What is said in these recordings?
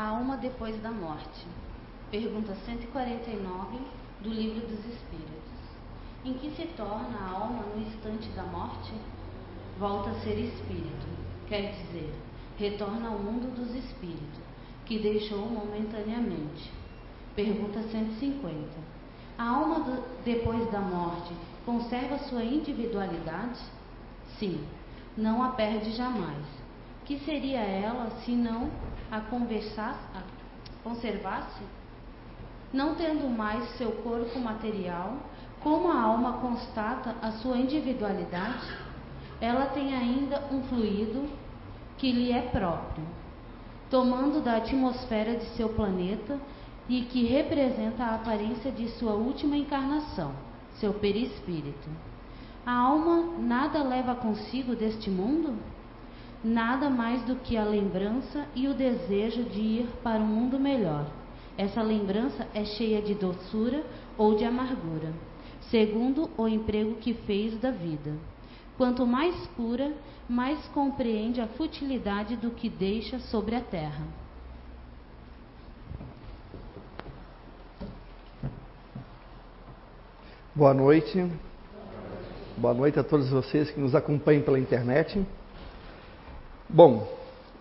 a alma depois da morte? Pergunta 149 do Livro dos Espíritos. Em que se torna a alma no instante da morte? Volta a ser espírito, quer dizer, retorna ao mundo dos espíritos, que deixou momentaneamente. Pergunta 150. A alma do, depois da morte conserva sua individualidade? Sim, não a perde jamais. Que seria ela se não a, a conservasse? Não tendo mais seu corpo material, como a alma constata a sua individualidade, ela tem ainda um fluido que lhe é próprio, tomando da atmosfera de seu planeta e que representa a aparência de sua última encarnação, seu perispírito. A alma nada leva consigo deste mundo? Nada mais do que a lembrança e o desejo de ir para um mundo melhor. Essa lembrança é cheia de doçura ou de amargura, segundo o emprego que fez da vida. Quanto mais pura, mais compreende a futilidade do que deixa sobre a terra. Boa noite. Boa noite a todos vocês que nos acompanham pela internet. Bom,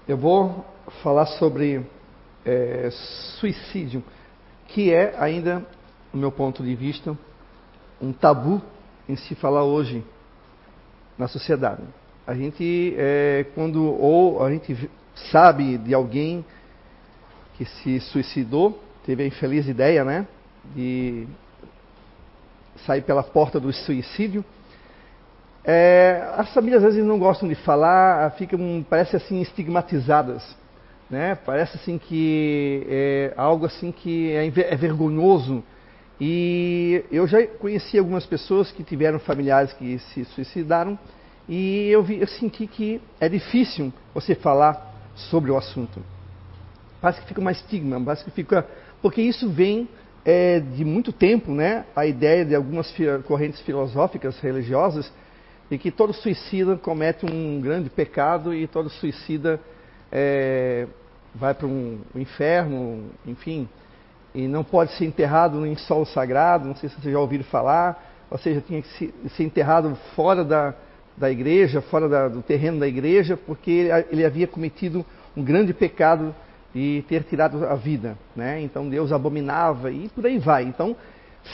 eu vou falar sobre é, suicídio, que é ainda, no meu ponto de vista, um tabu em se falar hoje na sociedade. A gente, é, quando ou a gente sabe de alguém que se suicidou, teve a infeliz ideia, né, de sair pela porta do suicídio. É, as famílias às vezes não gostam de falar, ficam, parece assim, estigmatizadas. Né? Parece assim que é algo assim que é, é vergonhoso. E eu já conheci algumas pessoas que tiveram familiares que se suicidaram e eu, vi, eu senti que é difícil você falar sobre o assunto. Parece que fica uma estigma, parece que fica. Porque isso vem é, de muito tempo, né? A ideia de algumas correntes filosóficas religiosas de que todo suicida comete um grande pecado e todo suicida é, vai para um, um, inferno, enfim, e não pode ser enterrado em solo sagrado, não sei se vocês já ouviram falar, ou seja, tinha que ser enterrado fora da, da igreja, fora da, do terreno da igreja, porque ele, ele, havia cometido um grande pecado e ter tirado a vida, né? Então Deus abominava e por aí vai. Então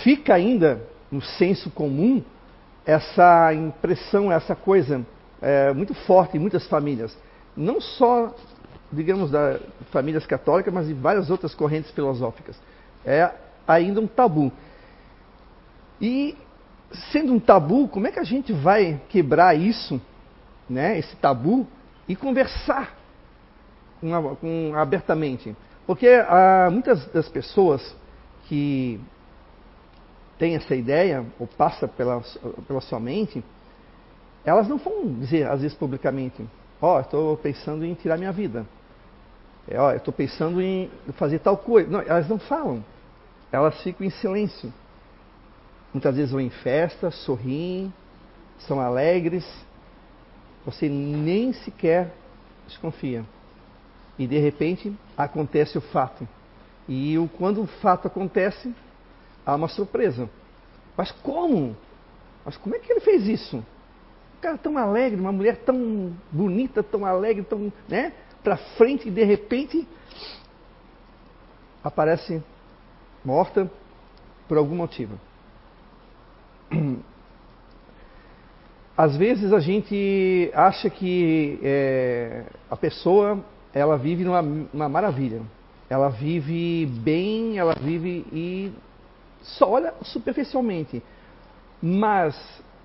fica ainda no senso comum essa impressão, essa coisa é, muito forte em muitas famílias, não só digamos, da famílias católicas, mas de várias outras correntes filosóficas. É ainda um tabu. E sendo um tabu, como é que a gente vai quebrar isso, né, esse tabu, e conversar com, com, abertamente? Porque há muitas das pessoas que têm essa ideia, ou passa pela, pela sua mente, elas não vão dizer, às vezes, publicamente, ó, oh, estou pensando em tirar minha vida. É, ó, eu estou pensando em fazer tal coisa. Não, elas não falam. Elas ficam em silêncio. Muitas vezes vão em festa, sorriem, são alegres. Você nem sequer desconfia. E de repente acontece o fato. E quando o fato acontece, há uma surpresa. Mas como? Mas como é que ele fez isso? Um cara tão alegre, uma mulher tão bonita, tão alegre, tão, né? para frente e de repente aparece morta por algum motivo. Às vezes a gente acha que é, a pessoa ela vive numa, numa maravilha, ela vive bem, ela vive e só olha superficialmente. Mas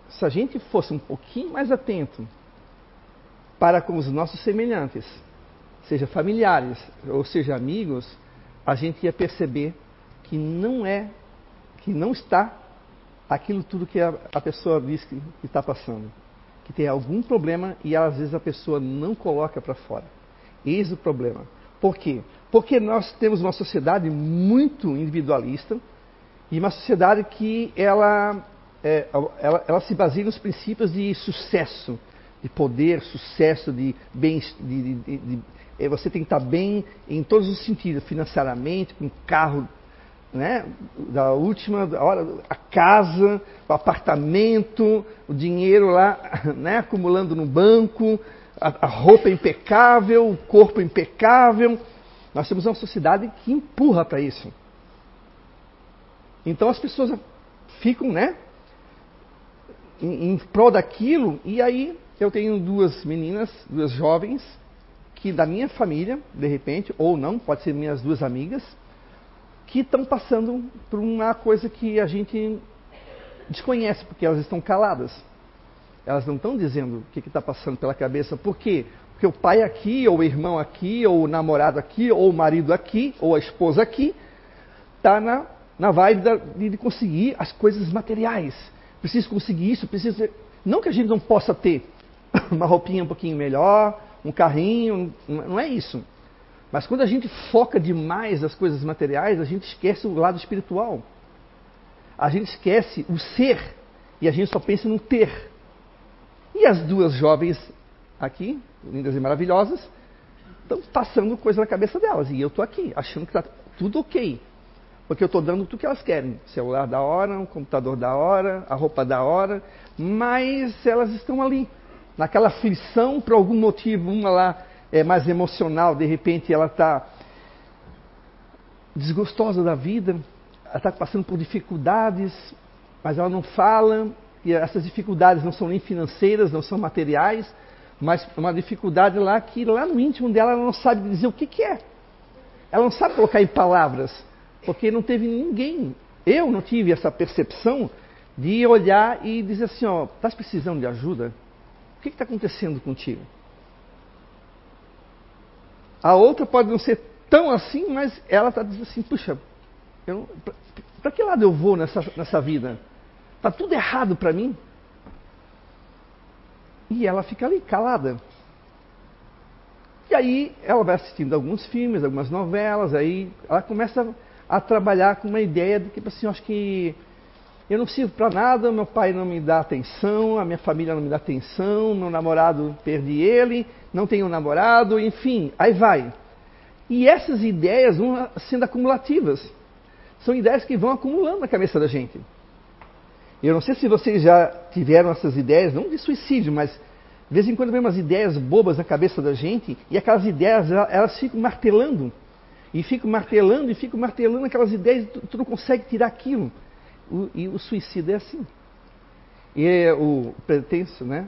se a gente fosse um pouquinho mais atento para com os nossos semelhantes, seja familiares ou seja amigos, a gente ia perceber que não é, que não está aquilo tudo que a, a pessoa diz que, está passando. Que tem algum problema e às vezes a pessoa não coloca para fora. Eis o problema. Por quê? Porque nós temos uma sociedade muito individualista e uma sociedade que ela, é, ela, ela se baseia nos princípios de sucesso, de poder, sucesso, de bem, de, de, de, é, você tem que estar bem em todos os sentidos, financeiramente, com carro, né, da última hora, a casa, o apartamento, o dinheiro lá, né, acumulando no banco, a, a roupa impecável, o corpo impecável. Nós temos uma sociedade que empurra para isso. Então as pessoas ficam, né, em, em prol daquilo, e aí eu tenho duas meninas, duas jovens, que da minha família, de repente, ou não, pode ser minhas duas amigas, que estão passando por uma coisa que a gente desconhece, porque elas estão caladas. Elas não estão dizendo o que está passando pela cabeça. Por quê? Porque o pai aqui, ou o irmão aqui, ou o namorado aqui, ou o marido aqui, ou a esposa aqui, está na, na vibe de conseguir as coisas materiais. Preciso conseguir isso, preciso. Não que a gente não possa ter uma roupinha um pouquinho melhor, um carrinho, não é isso. Mas quando a gente foca demais nas coisas materiais, a gente esquece o lado espiritual. A gente esquece o ser e a gente só pensa no ter. E as duas jovens aqui, lindas e maravilhosas, estão passando coisa na cabeça delas. E eu estou aqui, achando que está tudo ok. Porque eu estou dando tudo que elas querem. Celular da hora, um computador da hora, a roupa da hora. Mas elas estão ali, naquela aflição, por algum motivo, uma lá é mais emocional, de repente ela está desgostosa da vida, ela está passando por dificuldades, mas ela não fala, e essas dificuldades não são nem financeiras, não são materiais, mas uma dificuldade lá que lá no íntimo dela ela não sabe dizer o que, que é. Ela não sabe colocar em palavras, porque não teve ninguém. Eu não tive essa percepção de olhar e dizer assim, ó, estás precisando de ajuda? O que está acontecendo contigo? A outra pode não ser tão assim, mas ela está dizendo assim, puxa, para que lado eu vou nessa, nessa vida? Está tudo errado para mim? E ela fica ali, calada. E aí ela vai assistindo alguns filmes, algumas novelas, aí ela começa a trabalhar com uma ideia de que, tipo assim, acho que eu não sirvo para nada, meu pai não me dá atenção, a minha família não me dá atenção, meu namorado perdi ele, não tenho namorado, enfim, aí vai. E essas ideias vão sendo acumulativas. São ideias que vão acumulando na cabeça da gente. Eu não sei se vocês já tiveram essas ideias, não de suicídio, mas de vez em quando vem umas ideias bobas na cabeça da gente e aquelas ideias elas ficam martelando. E ficam martelando e ficam martelando aquelas ideias e tu, tu não consegue tirar aquilo. O, e o suicídio é assim. E o pretenso, né,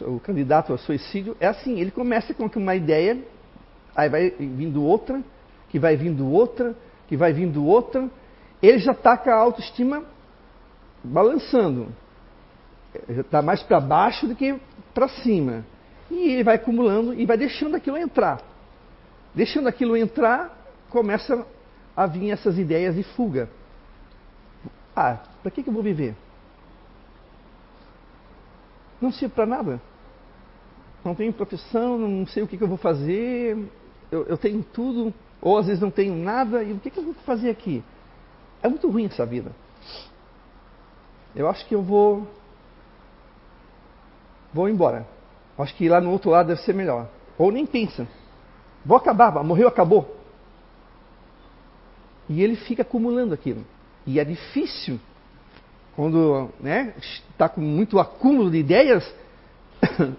o candidato ao suicídio é assim, ele começa com uma ideia, aí vai vindo outra, que vai vindo outra, que vai vindo outra, ele já está com a autoestima balançando. Está mais para baixo do que para cima. E ele vai acumulando e vai deixando aquilo entrar. Deixando aquilo entrar, começa a vir essas ideias de fuga. Ah, para que, que eu vou viver? Não sirvo para nada. Não tenho profissão, não sei o que, que eu vou fazer. Eu, eu, tenho tudo, ou às vezes não tenho nada, e o que, que eu vou fazer aqui? É muito ruim essa vida. Eu acho que eu vou. Vou embora. Acho que lá no outro lado deve ser melhor. Ou nem pensa. Vou acabar, morreu, acabou. E ele fica acumulando aquilo. E é difícil, quando está né, com muito acúmulo de ideias,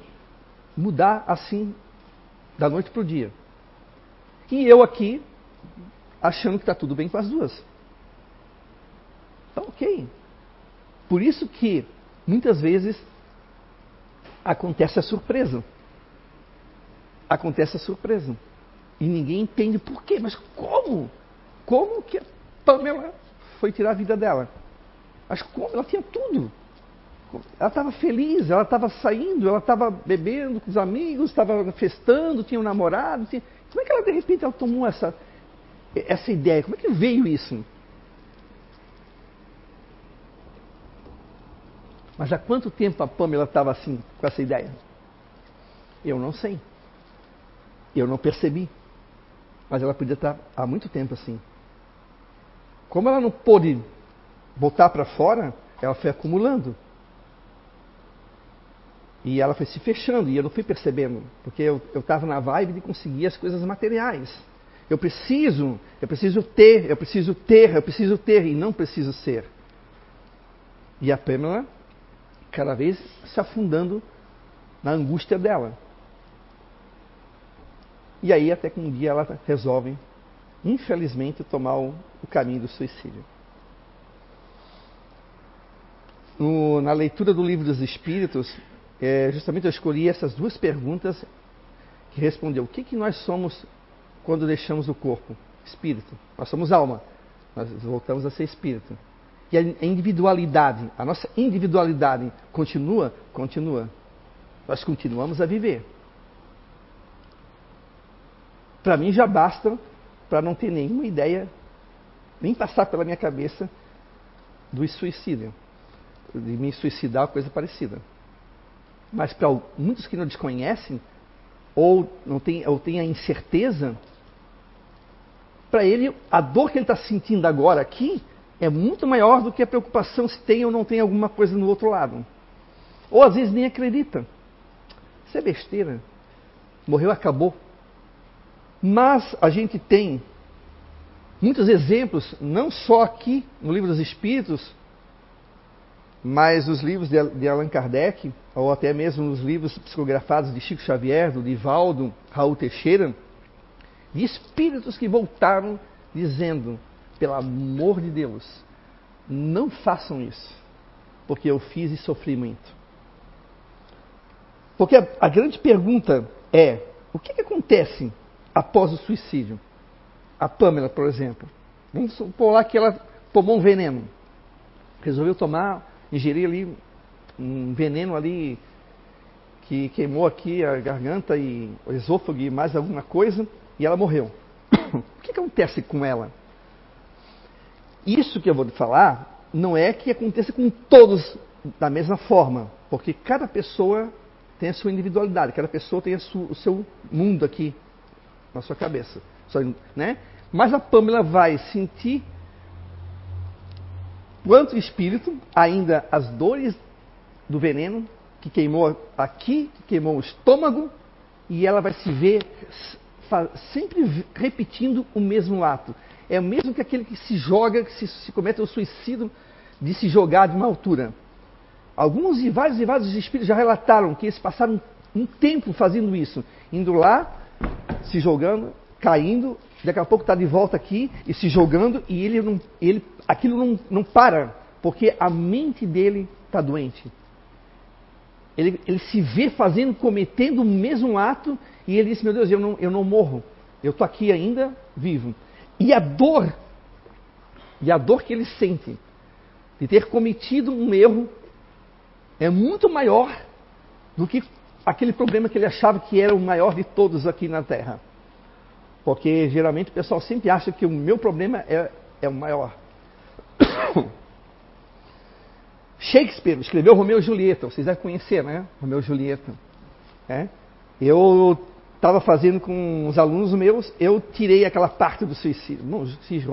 mudar assim, da noite para o dia. E eu aqui, achando que está tudo bem com as duas. Tá ok. Por isso que, muitas vezes, acontece a surpresa. Acontece a surpresa. E ninguém entende por quê. Mas como? Como que a Pamela foi tirar a vida dela. Mas como? Ela tinha tudo. Ela estava feliz, ela estava saindo, ela estava bebendo com os amigos, estava festando, tinha um namorado. Tinha... Como é que ela, de repente, ela tomou essa, essa ideia? Como é que veio isso? Mas há quanto tempo a Pamela estava assim, com essa ideia? Eu não sei. Eu não percebi. Mas ela podia estar há muito tempo assim. Como ela não pôde botar para fora, ela foi acumulando. E ela foi se fechando e eu não fui percebendo, porque eu estava na vibe de conseguir as coisas materiais. Eu preciso, eu preciso ter, eu preciso ter, eu preciso ter e não preciso ser. E a Pamela cada vez se afundando na angústia dela. E aí até que um dia ela resolve, infelizmente, tomar o, caminho do suicídio. No, na leitura do livro dos Espíritos, é, justamente eu escolhi essas duas perguntas que respondeu: o que, que nós somos quando deixamos o corpo? Espírito. Nós somos alma. Nós voltamos a ser espírito. E a individualidade, a nossa individualidade continua? Continua. Nós continuamos a viver. Para mim já basta para não ter nenhuma ideia, nem passar pela minha cabeça do suicídio, de me suicidar, coisa parecida. Mas para muitos que não desconhecem, ou não tem, ou tem a incerteza, para ele, a dor que ele está sentindo agora aqui é muito maior do que a preocupação se tem ou não tem alguma coisa no outro lado. Ou às vezes nem acredita. Isso é besteira. Morreu, acabou. Mas a gente tem muitos exemplos, não só aqui no Livro dos Espíritos, mas os livros de Allan Kardec, ou até mesmo nos livros psicografados de Chico Xavier, do Divaldo, Raul Teixeira, de espíritos que voltaram dizendo: pelo amor de Deus, não façam isso, porque eu fiz e sofri muito. Porque a, a grande pergunta é: o que, que acontece após o suicídio? A Pamela, por exemplo, vamos supor lá que ela tomou um veneno, resolveu tomar ingeri ali um veneno ali que queimou aqui a garganta e o esôfago e mais alguma coisa, e ela morreu. o que, acontece com ela? Isso que eu vou falar não é que aconteça com todos da mesma forma, porque cada pessoa tem a sua individualidade, cada pessoa tem sua, o seu mundo aqui na sua cabeça. Só, né? Mas a Pamela vai sentir Quanto espírito, ainda as dores do veneno que queimou aqui, que queimou o estômago, e ela vai se ver sempre repetindo o mesmo ato. É o mesmo que aquele que se joga, que se, se comete o suicídio de se jogar de uma altura. Alguns e vários e vários espíritos já relataram que eles passaram um tempo fazendo isso, indo lá, se jogando, caindo, daqui a pouco está de volta aqui e se jogando, e ele, não, ele aquilo não, não para, porque a mente dele está doente. Ele, ele, se vê fazendo, cometendo o mesmo ato, e ele diz: Meu Deus, eu não, eu não morro, eu estou aqui ainda vivo. E a dor, e a dor que ele sente de ter cometido um erro, é muito maior do que aquele problema que ele achava que era o maior de todos aqui na Terra. Porque geralmente o pessoal sempre acha que o meu problema é, é o maior. Shakespeare escreveu Romeu e Julieta, vocês devem conhecer, né? Romeu e Julieta. É? Eu estava fazendo com os alunos meus, eu tirei aquela parte do suicídio. Não, se,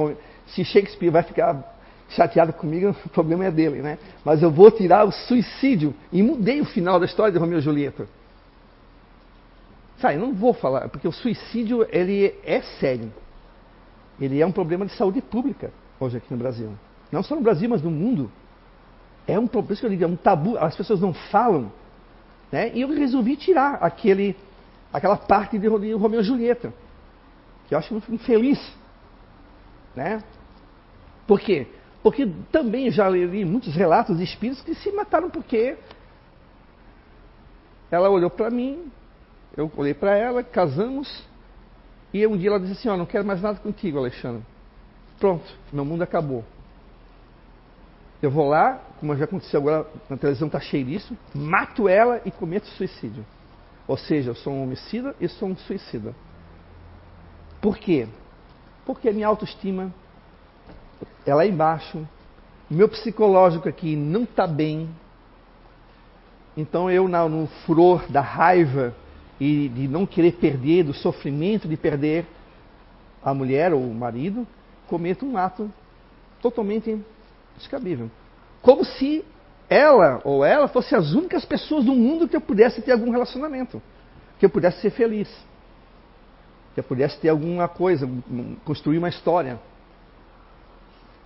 se Shakespeare vai ficar chateado comigo, o problema é dele, né? Mas eu vou tirar o suicídio e mudei o final da história de Romeu e Julieta. Sabe, não vou falar, porque o suicídio ele é sério. Ele é um problema de saúde pública hoje aqui no Brasil. Não só no Brasil, mas no mundo. É um problema, eu digo, é um tabu, as pessoas não falam. Né? E eu resolvi tirar aquele, aquela parte de Romeu e Julieta, que eu acho muito infeliz. Né? Por quê? Porque também já li muitos relatos de espíritos que se mataram porque ela olhou para mim, eu olhei para ela, casamos, e um dia ela disse assim: Ó, oh, não quero mais nada contigo, Alexandre. Pronto, meu mundo acabou. Eu vou lá, como já aconteceu agora na televisão, está cheio disso, mato ela e cometo suicídio. Ou seja, eu sou um homicida e sou um suicida. Por quê? Porque a minha autoestima é lá embaixo, meu psicológico aqui não está bem. Então eu, no furor da raiva e de não querer perder, do sofrimento de perder a mulher ou o marido, cometa um ato totalmente descabível. Como se ela ou ela fossem as únicas pessoas do mundo que eu pudesse ter algum relacionamento, que eu pudesse ser feliz, que eu pudesse ter alguma coisa, construir uma história.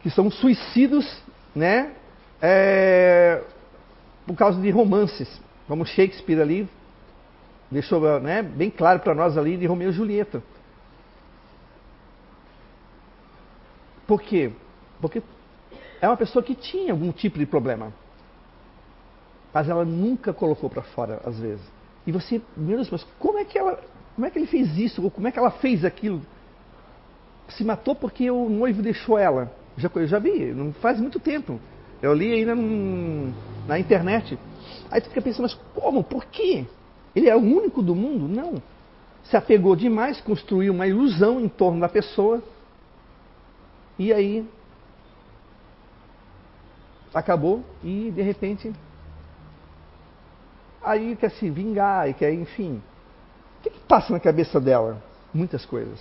Que são suicídios, né? É, por causa de romances, como Shakespeare ali deixou né, bem claro para nós ali de Romeu e Julieta. Por quê? Porque é uma pessoa que tinha algum tipo de problema. Mas ela nunca colocou para fora, às vezes. E você, meu Deus, mas como é que ela, como é que ele fez isso? Ou como é que ela fez aquilo? Se matou porque o noivo deixou ela. Já, eu já vi, não faz muito tempo. Eu li ainda num, na internet. Aí tu fica pensando, mas como? Por quê? Ele é o único do mundo? Não. Se apegou demais, construiu uma ilusão em torno da pessoa e aí acabou e de repente aí quer se vingar e quer, enfim. O que, que passa na cabeça dela? Muitas coisas.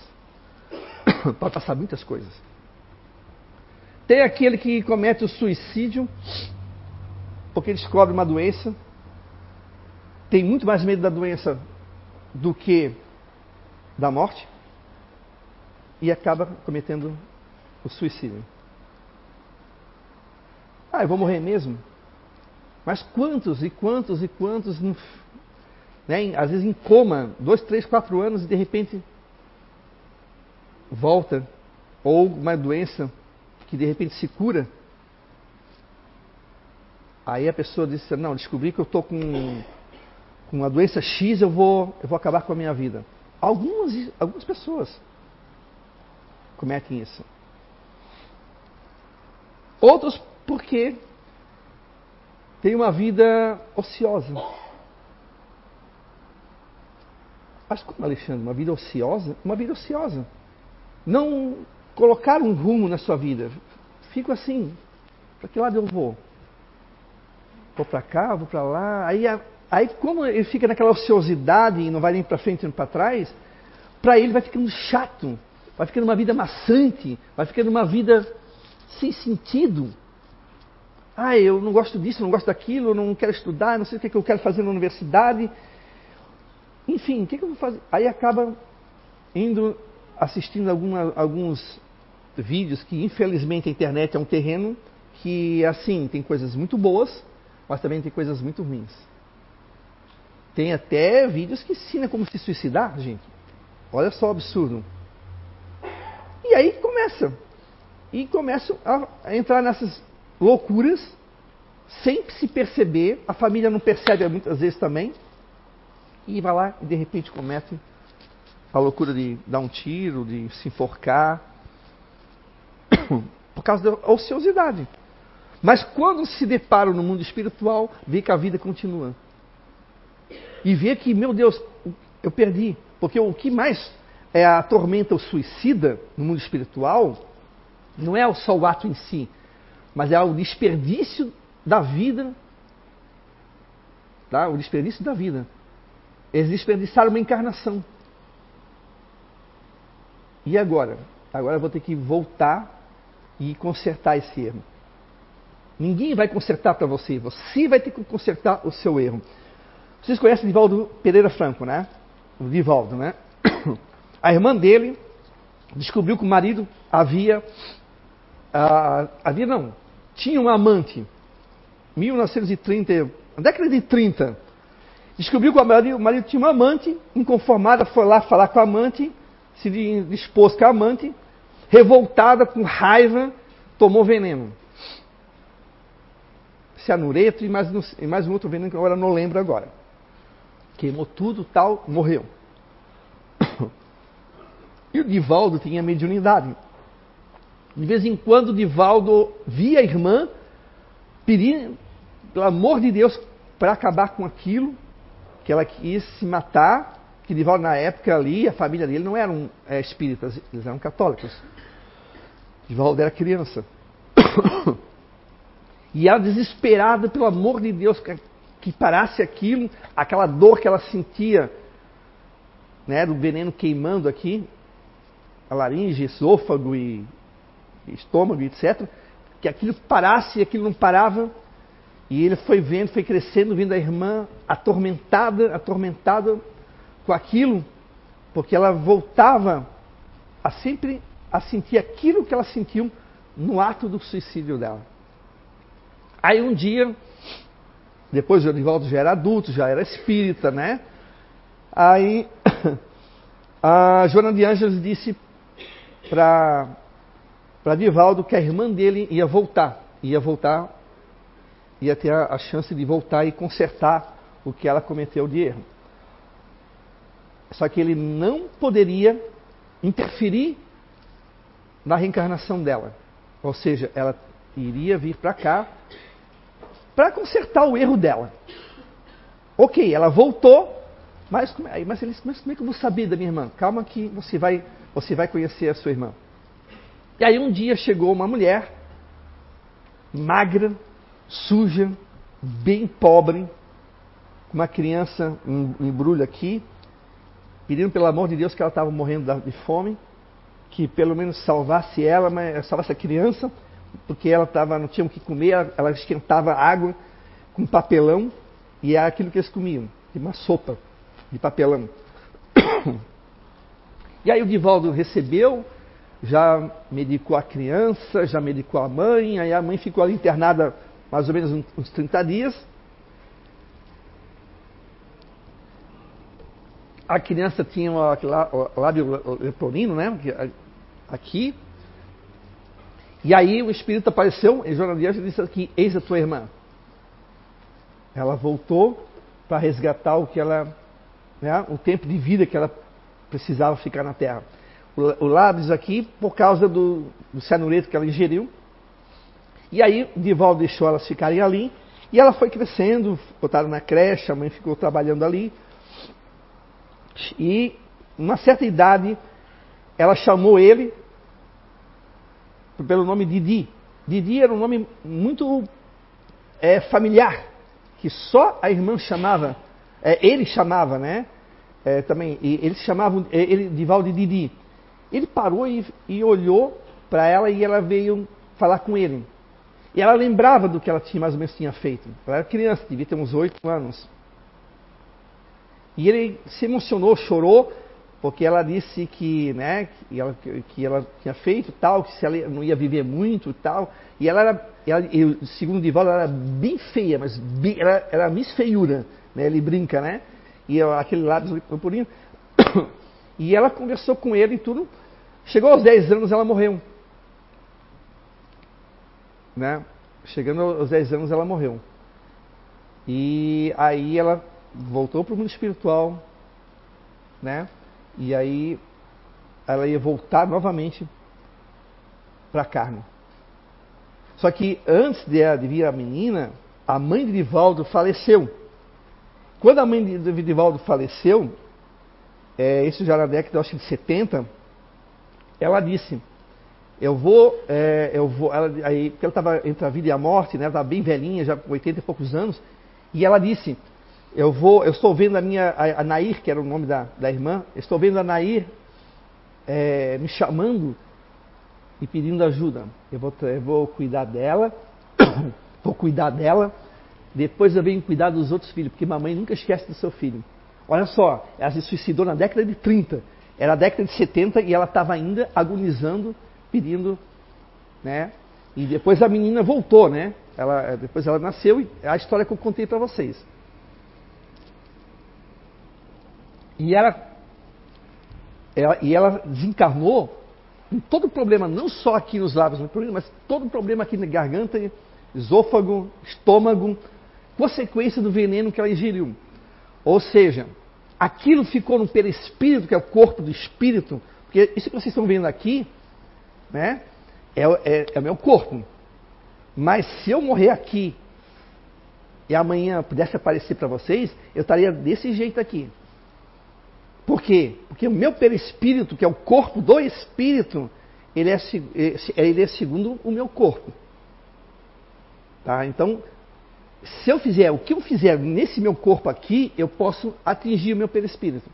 Pode passar muitas coisas. Tem aquele que comete o suicídio porque descobre uma doença, tem muito mais medo da doença do que da morte e acaba cometendo o suicídio. Ah, eu vou morrer mesmo? Mas quantos e quantos e quantos, né, às vezes em coma, dois, três, quatro anos e de repente volta, ou uma doença que de repente se cura. Aí a pessoa diz: Não, descobri que eu estou com, com uma doença X, eu vou, eu vou acabar com a minha vida. Algumas, algumas pessoas cometem isso. Outros porque tem uma vida ociosa. Mas como, Alexandre? Uma vida ociosa? Uma vida ociosa. Não colocar um rumo na sua vida. Fico assim, para que lado eu vou? Vou para cá, vou para lá. Aí, aí, como ele fica naquela ociosidade e não vai nem para frente nem para trás, para ele vai ficando chato, vai ficando uma vida maçante, vai ficando uma vida sem sentido. Ah, eu não gosto disso, não gosto daquilo, não quero estudar, não sei o que, é que eu quero fazer na universidade. Enfim, o que, é que eu vou fazer? Aí acaba indo assistindo alguma, alguns vídeos que, infelizmente, a internet é um terreno que, assim, tem coisas muito boas, mas também tem coisas muito ruins. Tem até vídeos que ensinam como se suicidar, gente. Olha só o absurdo. E aí começa. E começam a entrar nessas loucuras, sem se perceber, a família não percebe muitas vezes também, e vai lá e de repente comete a loucura de dar um tiro, de se enforcar, por causa da ociosidade. Mas quando se deparam no mundo espiritual, vê que a vida continua. E vê que, meu Deus, eu perdi. Porque o que mais é, atormenta o suicida no mundo espiritual não é só o ato em si, mas é o desperdício da vida. Tá? O desperdício da vida. Eles desperdiçaram uma encarnação. E agora? Agora eu vou ter que voltar e consertar esse erro. Ninguém vai consertar para você, você vai ter que consertar o seu erro. Vocês conhecem Divaldo Pereira Franco, né? O Divaldo, né? A irmã dele descobriu que o marido havia. Uh, havia não, tinha um amante. 1930, na década de 30. Descobriu que o marido, o marido tinha uma amante, inconformada, foi lá falar com a amante, se dispôs com a amante, revoltada, com raiva, tomou veneno. Cianureto e mais, e mais um outro veneno que agora não lembro agora. Queimou tudo, tal, morreu. E o Divaldo tinha mediunidade. De vez em quando, Divaldo via a irmã pedindo, pelo amor de Deus, para acabar com aquilo, que ela quis se matar, que Divaldo na época ali, a família dele não eram é, espíritas, eles eram católicos. Divaldo era criança. e ela desesperada, pelo amor de Deus, que, parasse aquilo, aquela dor que ela sentia, né, do veneno queimando aqui, a laringe, esôfago e estômago, etc., que aquilo parasse e aquilo não parava. E ele foi vendo, foi crescendo, vendo a irmã atormentada, atormentada com aquilo, porque ela voltava a sempre a sentir aquilo que ela sentiu no ato do suicídio dela. Aí um dia, depois o Edivaldo já era adulto, já era espírita, né? Aí a Joana de Ângeles disse para Divaldo que a irmã dele ia voltar, ia voltar ia ter a, a chance de voltar e consertar o que ela cometeu de erro. Só que ele não poderia interferir na reencarnação dela. Ou seja, ela iria vir para cá para consertar o erro dela. Ok, ela voltou, mas, mas, ele, mas como é que eu vou saber da minha irmã? Calma que você vai, você vai conhecer a sua irmã. E aí um dia chegou uma mulher magra, suja, bem pobre, com uma criança em embrulho aqui, pedindo pelo amor de Deus que ela estava morrendo de fome, que pelo menos salvasse ela, mas salvasse a criança, porque ela tava, não tinha o que comer, ela esquentava água com papelão, e é aquilo que eles comiam, uma sopa de papelão. E aí o Divaldo recebeu, já medicou a criança, já medicou a mãe, aí a mãe ficou ali internada mais ou menos uns 30 dias. A criança tinha o lábio leporino, né? Aqui. E aí o espírito apareceu em Joana de disse aqui, eis a tua irmã. Ela voltou para resgatar o que ela, né, o tempo de vida que ela precisava ficar na Terra. O, o aqui, por causa do, do que ela ingeriu, e aí Divaldo deixou elas ficarem ali e ela foi crescendo, botaram na creche, a mãe ficou trabalhando ali. E, uma certa idade, ela chamou ele pelo nome Didi. Didi era um nome muito é, familiar, que só a irmã chamava, é, ele chamava, né? É, também, eles chamavam é, ele Divaldo de Didi. Ele parou e, e olhou para ela e ela veio falar com ele. E ela lembrava do que ela tinha, mais ou menos tinha feito. Ela era criança, devia ter uns oito anos. E ele se emocionou, chorou, porque ela disse que, né, que, ela, que ela tinha feito tal, que se ela não ia viver muito tal. E ela era, ela, segundo Divaldo, ela era bem feia, mas bem, ela era Miss Feiura, né, ele brinca, né? E aquele lábio purpurinho. E ela conversou com ele e tudo. Chegou aos 10 anos, ela morreu né? Chegando aos 10 anos, ela morreu. E aí ela voltou para o mundo espiritual, né? E aí ela ia voltar novamente para a carne. Só que antes de, vir a menina, a mãe de Divaldo faleceu. Quando a mãe de Divaldo faleceu, é, isso já na década acho, de 70, ela disse: eu vou, é, eu vou, ela, aí, porque ela estava entre a vida e a morte, né? Ela estava bem velhinha, já com 80 e poucos anos, e ela disse, eu vou, eu estou vendo a minha, a, a Nair, que era o nome da, da irmã, estou vendo a Nair é, me chamando e pedindo ajuda. Eu vou, eu vou cuidar dela, vou cuidar dela, depois eu venho cuidar dos outros filhos, porque mamãe nunca esquece do seu filho. Olha só, ela se suicidou na década de 30, era a década de 70 e ela estava ainda agonizando pedindo, né? E depois a menina voltou, né? Ela, depois ela nasceu e é a história que eu contei para vocês. E ela, ela, e ela desencarnou com todo o problema, não só aqui nos lábios, mas todo o problema aqui na garganta, esôfago, estômago, consequência do veneno que ela ingeriu. Ou seja, aquilo ficou no perispírito, que é o corpo do espírito, porque isso que vocês estão vendo aqui né? É, é, é o meu corpo. Mas se eu morrer aqui e amanhã pudesse aparecer para vocês, eu estaria desse jeito aqui. Por quê? Porque o meu perispírito, que é o corpo do espírito, ele é, ele é segundo o meu corpo. Tá? Então, se eu fizer o que eu fizer nesse meu corpo aqui, eu posso atingir o meu perispírito.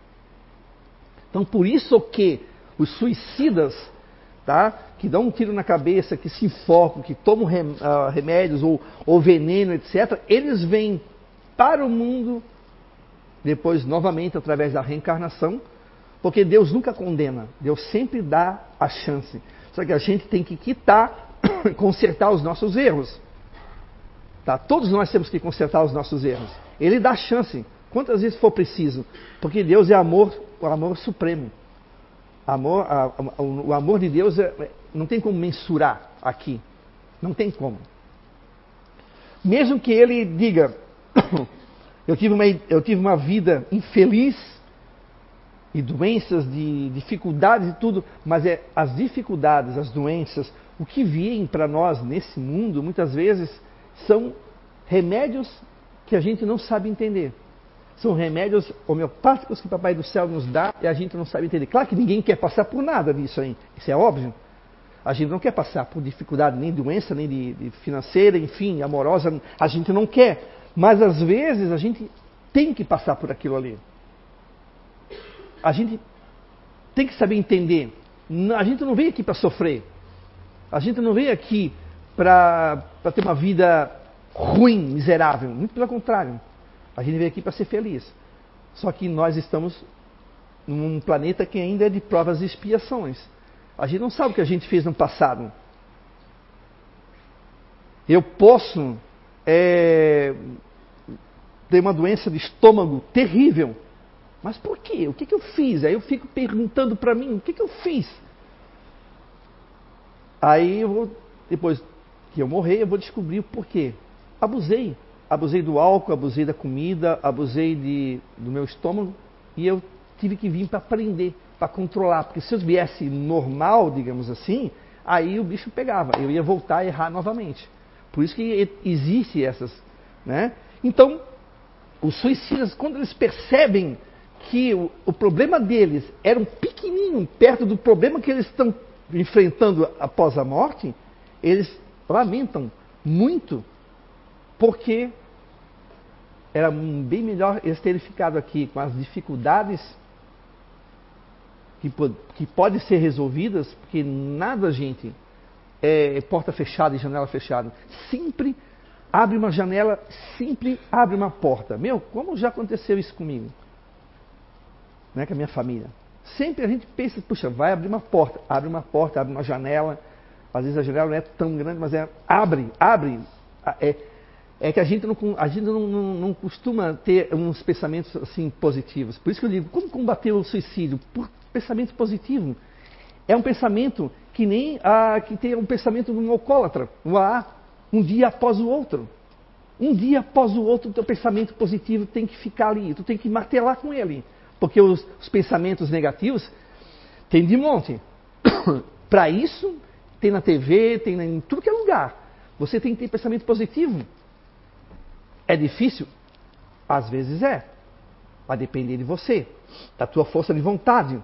Então, por isso que os suicidas tá? que dão um tiro na cabeça, que se enfocam, que tomam ah, remédios ou, ou veneno, etc., eles vêm para o mundo depois novamente através da reencarnação, porque Deus nunca condena, Deus sempre dá a chance. Só que a gente tem que quitar, consertar os nossos erros. Tá? Todos nós temos que consertar os nossos erros. Ele dá chance, quantas vezes for preciso, porque Deus é amor, o amor supremo. Amor, a, a, o amor de Deus é, é, não tem como mensurar aqui. Não tem como. Mesmo que ele diga, eu tive uma, eu tive uma vida infeliz, e doenças, de dificuldades e tudo, mas é as dificuldades, as doenças, o que vêm para nós nesse mundo, muitas vezes, são remédios que a gente não sabe entender. São remédios homeopáticos que o Papai do Céu nos dá e a gente não sabe entender. Claro que ninguém quer passar por nada disso aí, isso é óbvio. A gente não quer passar por dificuldade nem doença, nem de, de financeira, enfim, amorosa, a gente não quer. Mas às vezes a gente tem que passar por aquilo ali a gente tem que saber entender. A gente não veio aqui para sofrer. A gente não veio aqui para ter uma vida ruim, miserável. Muito pelo contrário. A gente veio aqui para ser feliz. Só que nós estamos num planeta que ainda é de provas e expiações. A gente não sabe o que a gente fez no passado. Eu posso é, ter uma doença de estômago terrível mas por quê? O que, que eu fiz? Aí eu fico perguntando para mim, o que, que eu fiz? Aí eu vou, depois que eu morrer, eu vou descobrir o porquê. Abusei. Abusei do álcool, abusei da comida, abusei de, do meu estômago e eu tive que vir para aprender, para controlar. Porque se eu viesse normal, digamos assim, aí o bicho pegava. Eu ia voltar a errar novamente. Por isso que existe essas. Né? Então, os suicidas, quando eles percebem que o, o problema deles era um pequenininho perto do problema que eles estão enfrentando após a morte, eles lamentam muito, porque era bem melhor eles terem ficado aqui com as dificuldades que, que podem ser resolvidas, porque nada, gente, é porta fechada e janela fechada. Sempre abre uma janela, sempre abre uma porta. Meu, como já aconteceu isso comigo? né, com a minha família. Sempre a gente pensa, puxa, vai abrir uma porta, abre uma porta, abre uma janela. Às vezes a janela não é tão grande, mas é abre, abre. É, é que a gente, não, a gente não, não, não, costuma ter uns pensamentos assim positivos. Por isso que eu digo, como combater o suicídio? Por pensamento positivo. É um pensamento que nem a, que tem um pensamento de um alcoólatra, um AA, um dia após o outro. Um dia após o outro, o teu pensamento positivo tem que ficar ali, tu tem que martelar com ele. Porque os, os pensamentos negativos tem de monte. Para isso, tem na TV, tem em tudo que é lugar. Você tem que ter pensamento positivo. É difícil? Às vezes é. Vai depender de você, da tua força de vontade.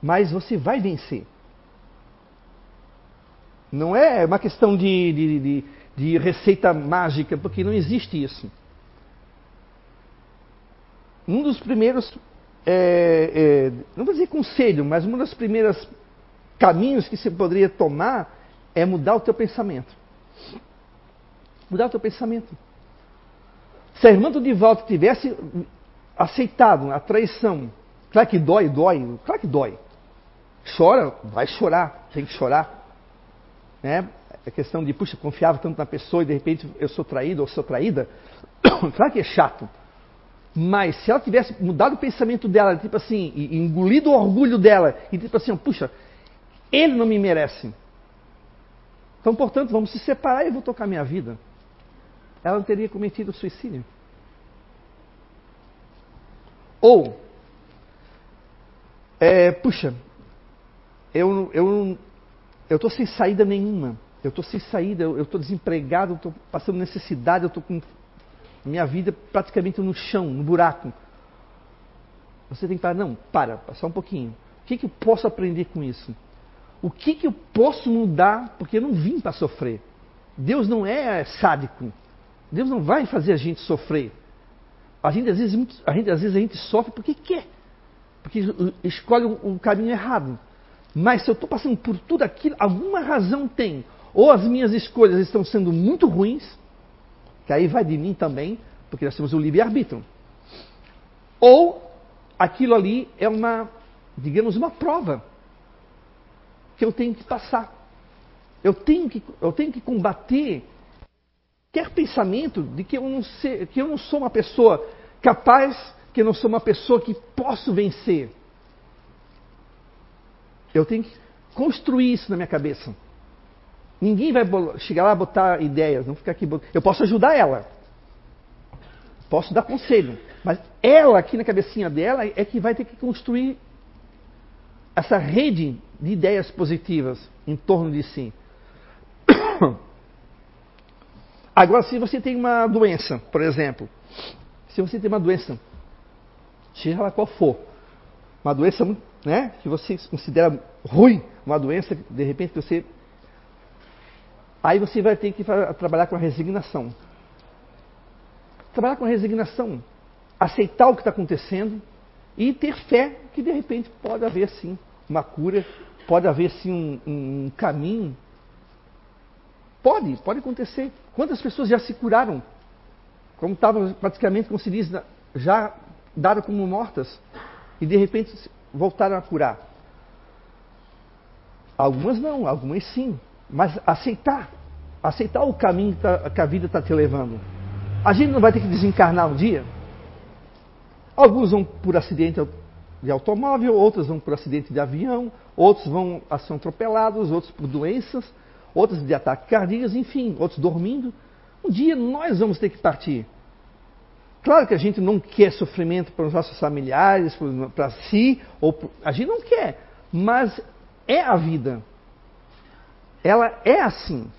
Mas você vai vencer. Não é uma questão de, de, de, de receita mágica, porque não existe isso um dos primeiros, é, é, não vou dizer conselho, mas um dos primeiros caminhos que você poderia tomar é mudar o teu pensamento. Mudar o teu pensamento. Se a irmã do Divaldo tivesse aceitado a traição, claro que dói, dói, claro que dói. Chora, vai chorar, tem que chorar. Né? A questão de, puxa, confiava tanto na pessoa e de repente eu sou traído ou sou traída, claro que é chato. Mas se ela tivesse mudado o pensamento dela, tipo assim, e engolido o orgulho dela, e tipo assim, puxa, ele não me merece. Então, portanto, vamos se separar e eu vou tocar minha vida. Ela não teria cometido suicídio. Ou, é, puxa, eu eu eu estou sem saída nenhuma. Eu estou sem saída, eu estou desempregado, estou passando necessidade, eu estou com minha vida praticamente no chão, no buraco. Você tem que falar, não, para, só um pouquinho. O que, que eu posso aprender com isso? O que, que eu posso mudar? Porque eu não vim para sofrer. Deus não é sádico. Deus não vai fazer a gente sofrer. A gente às vezes, a gente, às vezes a gente sofre porque quer. Porque escolhe um caminho errado. Mas se eu estou passando por tudo aquilo, alguma razão tem. Ou as minhas escolhas estão sendo muito ruins, que aí vai de mim também, porque nós temos o livre-arbítrio. Ou aquilo ali é uma, digamos, uma prova que eu tenho que passar. Eu tenho que, eu tenho que combater qualquer pensamento de que eu, não sei, que eu não sou uma pessoa capaz, que eu não sou uma pessoa que posso vencer. Eu tenho que construir isso na minha cabeça. Ninguém vai chegar lá botar ideias, não ficar aqui. Eu posso ajudar ela. Posso dar conselho. Mas ela, aqui na cabecinha dela, é que vai ter que construir essa rede de ideias positivas em torno de si. Agora, se você tem uma doença, por exemplo, se você tem uma doença, seja lá qual for, uma doença né, que você considera ruim, uma doença, de repente você. Aí você vai ter que trabalhar com a resignação. Trabalhar com a resignação, aceitar o que está acontecendo e ter fé que de repente pode haver sim uma cura, pode haver sim um, um caminho. Pode, pode acontecer. Quantas pessoas já se curaram? Como estavam praticamente, como se diz, já dadas como mortas e de repente voltaram a curar. Algumas não, algumas sim. Mas aceitar. Aceitar o caminho que, tá, a vida está te levando. A gente não vai ter que desencarnar um dia? Alguns vão por acidente de automóvel, outros vão por acidente de avião, outros vão ser atropelados, outros por doenças, outros de ataques cardíacos, enfim, outros dormindo. Um dia nós vamos ter que partir. Claro que a gente não quer sofrimento para os nossos familiares, para si, ou a gente não quer, mas é a vida. Ela é assim.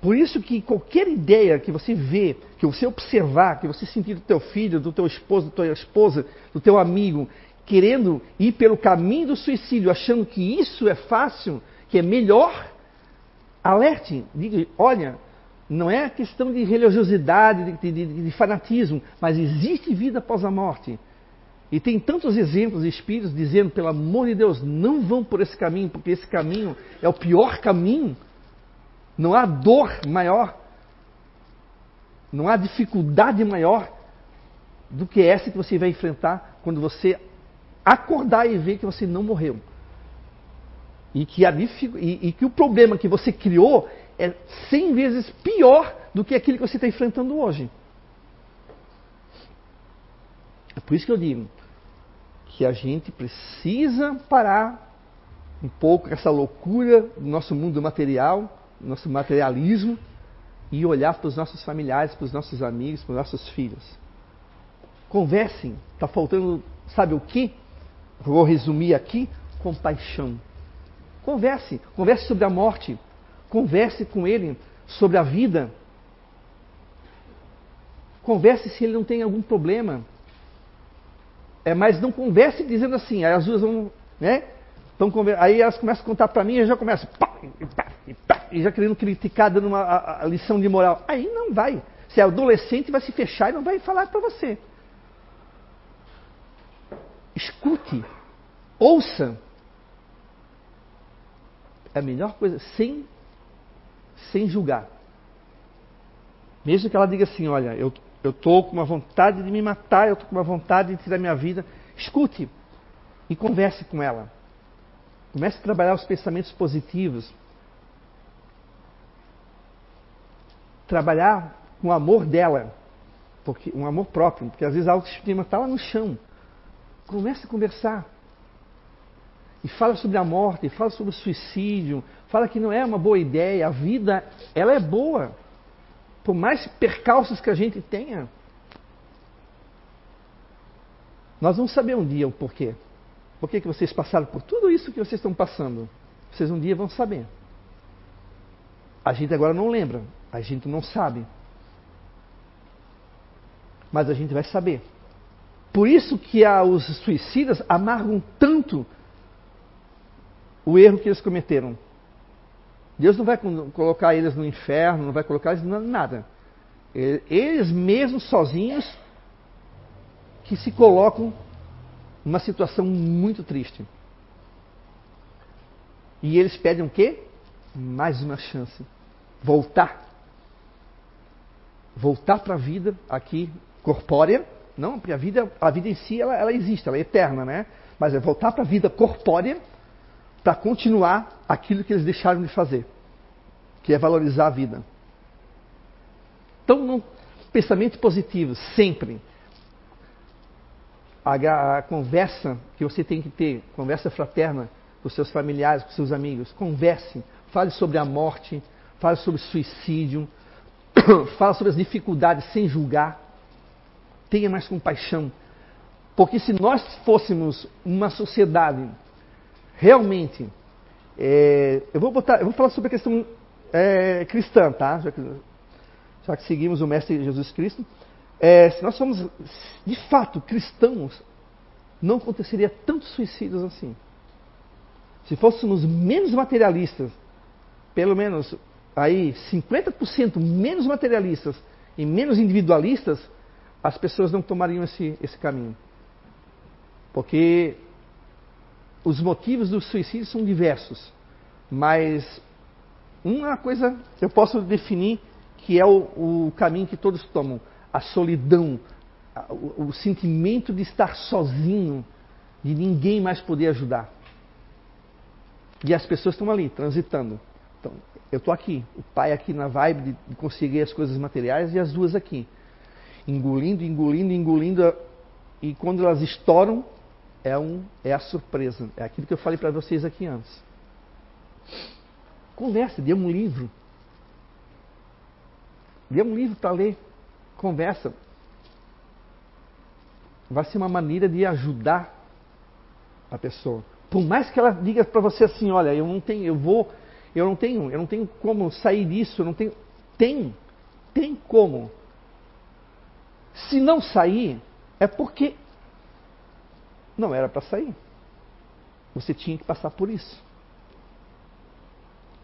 Por isso que qualquer ideia que você vê, que você observar, que você sentir do teu filho, do teu esposo, da tua esposa, do teu amigo, querendo ir pelo caminho do suicídio, achando que isso é fácil, que é melhor, alerte, diga, olha, não é questão de religiosidade, de, de, de, fanatismo, mas existe vida após a morte. E tem tantos exemplos de espíritos dizendo, pelo amor de Deus, não vão por esse caminho, porque esse caminho é o pior caminho. Não há dor maior, não há dificuldade maior do que essa que você vai enfrentar quando você acordar e ver que você não morreu. E que, a, e, e que o problema que você criou é cem vezes pior do que aquilo que você está enfrentando hoje. É por isso que eu digo que a gente precisa parar um pouco essa loucura do nosso mundo material, do nosso materialismo, e olhar para os nossos familiares, para os nossos amigos, para os nossos filhos. Conversem, está faltando, sabe o que? Vou resumir aqui: compaixão. Converse, converse sobre a morte, Converse com ele sobre a vida. Converse se ele não tem algum problema. É, mas não converse dizendo assim, aí as duas vão, né? Então, aí elas começam a contar para mim e já começam, pá, pá, pá, e já querendo criticar, dando uma a, a lição de moral. Aí não vai. Se é adolescente, vai se fechar e não vai falar para você. Escute, ouça. É a melhor coisa, sem sem julgar. Mesmo que ela diga assim, olha, eu estou com uma vontade de me matar, eu estou com uma vontade de tirar minha vida, escute e converse com ela. Comece a trabalhar os pensamentos positivos. Trabalhar com o amor dela, porque um amor próprio, porque às vezes a autoestima está lá no chão. Comece a conversar. E fala sobre a morte, fala sobre o suicídio, fala que não é uma boa ideia, a vida, ela é boa. Por mais percalços que a gente tenha, nós vamos saber um dia o porquê. Por que, vocês passaram por tudo isso que vocês estão passando? Vocês um dia vão saber. A gente agora não lembra, a gente não sabe. Mas a gente vai saber. Por isso que os suicidas amargam tanto o erro que eles cometeram. Deus não vai colocar eles no inferno, não vai colocar eles em nada. Eles mesmos sozinhos que se colocam numa situação muito triste. E eles pedem o quê? Mais uma chance. Voltar. Voltar para a vida aqui corpórea. Não, porque a vida, a vida em si ela, ela existe, ela é eterna, né? Mas é voltar para a vida corpórea para continuar aquilo que eles deixaram de fazer, que é valorizar a vida. Então, não, pensamento positivo, sempre. A, a, conversa que você tem que ter, conversa fraterna com seus familiares, com seus amigos, converse, fale sobre a morte, fale sobre suicídio, fale sobre as dificuldades sem julgar, tenha mais compaixão. Porque se nós fôssemos uma sociedade realmente, é, eu vou botar, eu vou falar sobre a questão é, cristã, tá? Já que, já que, seguimos o Mestre Jesus Cristo, é, se nós somos de fato cristãos, não aconteceria tantos suicídios assim. Se fôssemos menos materialistas, pelo menos aí 50% menos materialistas e menos individualistas, as pessoas não tomariam esse, esse caminho. Porque os motivos do suicídio são diversos, mas uma coisa eu posso definir que é o, o caminho que todos tomam: a solidão, o, o sentimento de estar sozinho, de ninguém mais poder ajudar. E as pessoas estão ali, transitando. Então, eu estou aqui, o pai aqui na vibe de, conseguir as coisas materiais e as duas aqui. Engolindo, engolindo, engolindo. E quando elas estouram, é, um, é a surpresa. É aquilo que eu falei para vocês aqui antes. Conversa, dê um livro. Dê um livro para ler. Conversa. Vai ser uma maneira de ajudar a pessoa. Por mais que ela diga para você assim, olha, eu não tenho, eu vou, eu não tenho, eu não tenho como sair disso, eu não tenho. Tem, tem como. Se não sair, é porque não era para sair. Você tinha que passar por isso.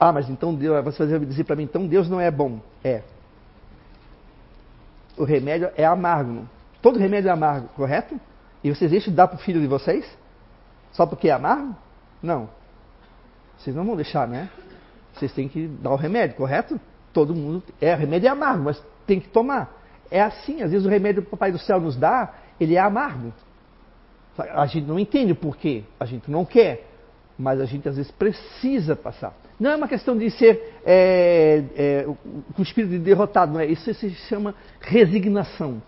Ah, mas então Deus, você vai dizer para mim, então Deus não é bom. É. O remédio é amargo. Todo remédio é amargo, correto? E vocês deixam de dar para o filho de vocês? Só porque é amargo? Não. Vocês não vão deixar, né? Vocês têm que dar o remédio, correto? Todo mundo. É, o remédio é amargo, mas tem que tomar. É assim, às vezes o remédio que o Papai do Céu nos dá, ele é amargo. A gente não entende o porquê, a gente não quer, mas a gente às vezes precisa passar. Não é uma questão de ser é, é, com o espírito de derrotado, não é? Isso se chama resignação.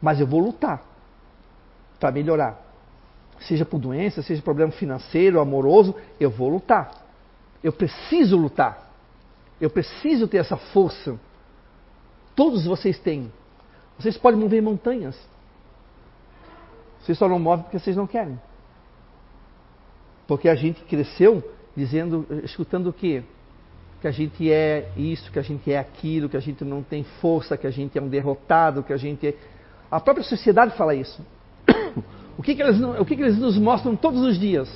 Mas eu vou lutar para melhorar. Seja por doença, seja problema financeiro, amoroso, eu vou lutar. Eu preciso lutar. Eu preciso ter essa força. Todos vocês têm. Vocês podem mover montanhas. Vocês só não movem porque vocês não querem. Porque a gente cresceu dizendo, escutando o quê? Que a gente é isso, que a gente é aquilo, que a gente não tem força, que a gente é um derrotado, que a gente é. A própria sociedade fala isso. O que, que, eles, o que, que eles nos mostram todos os dias?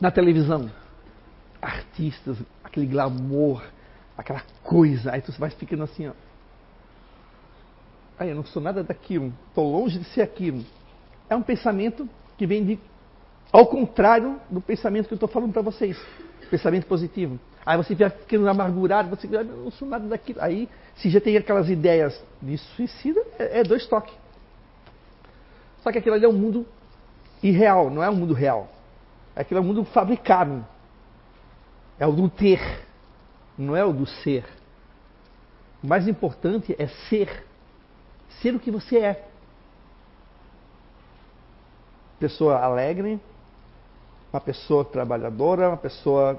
Na televisão. Artistas, aquele glamour, aquela coisa. Aí tu vai ficando assim, ó. Ah, eu não sou nada daquilo, estou longe de ser aquilo. É um pensamento que vem de, ao contrário do pensamento que eu estou falando para vocês. Pensamento positivo. Aí você fica ficando amargurado, você ah, eu não sou nada daquilo. Aí, se já tem aquelas ideias de suicida, é, é dois toques. Só que aquilo ali é um mundo irreal, não é um mundo real. Aquilo é um mundo fabricado. É o do ter, não é o do ser. O mais importante é ser ser o que você é. Pessoa alegre, uma pessoa trabalhadora, uma pessoa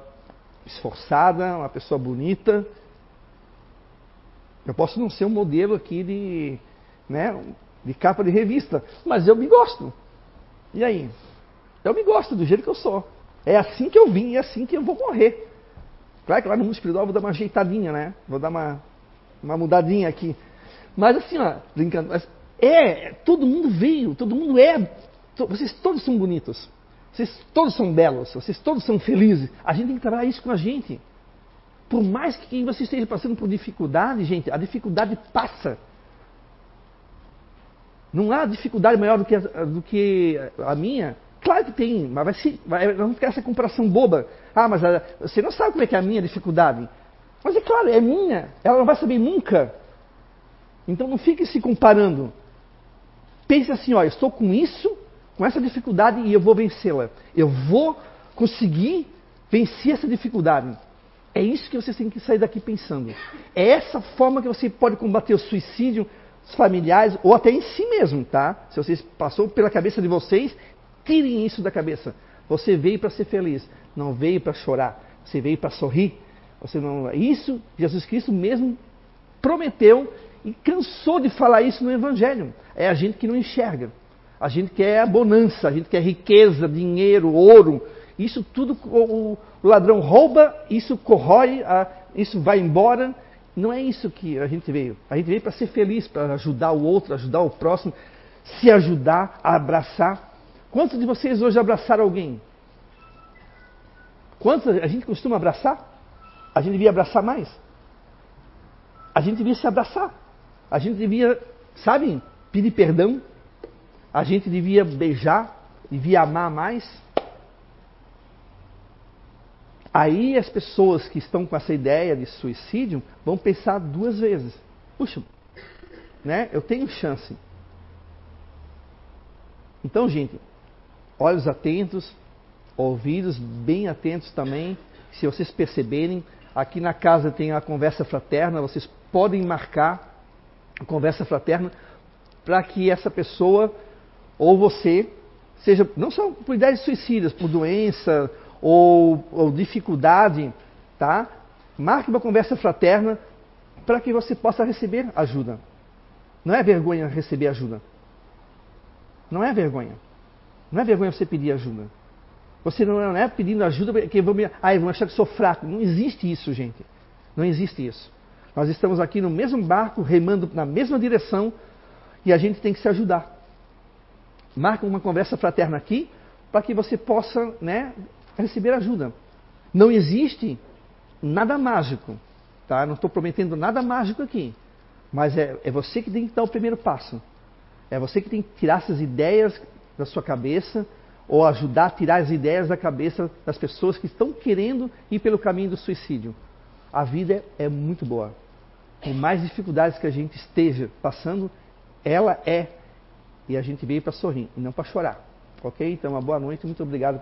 esforçada, uma pessoa bonita. Eu posso não ser um modelo aqui de, né, de capa de revista, mas eu me gosto. E aí? Eu me gosto do jeito que eu sou. É assim que eu vim e é assim que eu vou morrer. Claro que lá no mundo espiritual eu vou dar uma ajeitadinha, né? Vou dar uma, uma mudadinha aqui. Mas assim, ó, brincando, mas é, todo mundo veio, todo mundo é, to, vocês todos são bonitos, vocês todos são belos, vocês todos são felizes. A gente tem que trabalhar isso com a gente. Por mais que você esteja passando por dificuldade, gente, a dificuldade passa. Não há dificuldade maior do que a, do que a minha? Claro que tem, mas vai, se, vai não ficar essa comparação boba. Ah, mas a, você não sabe como é que é a minha dificuldade. Mas é claro, é minha. Ela não vai saber nunca. Então não fique se comparando. Pense assim, ó, eu estou com isso, com essa dificuldade e eu vou vencê-la. Eu vou conseguir vencer essa dificuldade. É isso que vocês têm que sair daqui pensando. É essa forma que você pode combater o suicídio familiares ou até em si mesmo, tá? Se vocês passou pela cabeça de vocês, tirem isso da cabeça. Você veio para ser feliz, não veio para chorar. Você veio para sorrir. Você não, isso Jesus Cristo mesmo prometeu e cansou de falar isso no Evangelho. É a gente que não enxerga. A gente quer a bonança, a gente quer riqueza, dinheiro, ouro. Isso tudo o, ladrão rouba, isso corrói, isso vai embora. Não é isso que a gente veio. A gente veio para ser feliz, para ajudar o outro, ajudar o próximo, se ajudar, abraçar. Quantos de vocês hoje abraçaram alguém? Quantos a gente costuma abraçar? A gente devia abraçar mais. A gente devia se abraçar. A gente devia, sabe, pedir perdão. A gente devia beijar, devia amar mais. Aí as pessoas que estão com essa ideia de suicídio vão pensar duas vezes. Puxa, né? Eu tenho chance. Então, gente, olhos atentos, ouvidos bem atentos também. Se vocês perceberem, aqui na casa tem a conversa fraterna, vocês podem marcar conversa fraterna para que essa pessoa ou você seja não só por ideias suicidas, por doença ou, ou dificuldade, tá? Marque uma conversa fraterna para que você possa receber ajuda. Não é vergonha receber ajuda. Não é vergonha. Não é vergonha você pedir ajuda. Você não é pedindo ajuda porque vão me, ah, vão achar que sou fraco. Não existe isso, gente. Não existe isso. Nós estamos aqui no mesmo barco, remando na mesma direção e a gente tem que se ajudar. Marca uma conversa fraterna aqui para que você possa né, receber ajuda. Não existe nada mágico, tá? Não estou prometendo nada mágico aqui, mas é, é você que tem que dar o primeiro passo. É você que tem que tirar essas ideias da sua cabeça ou ajudar a tirar as ideias da cabeça das pessoas que estão querendo ir pelo caminho do suicídio. A vida é, é muito boa. Por mais dificuldades que a gente esteja passando, ela é. E a gente veio para sorrir e não para chorar. Ok? Então, uma boa noite. Muito obrigado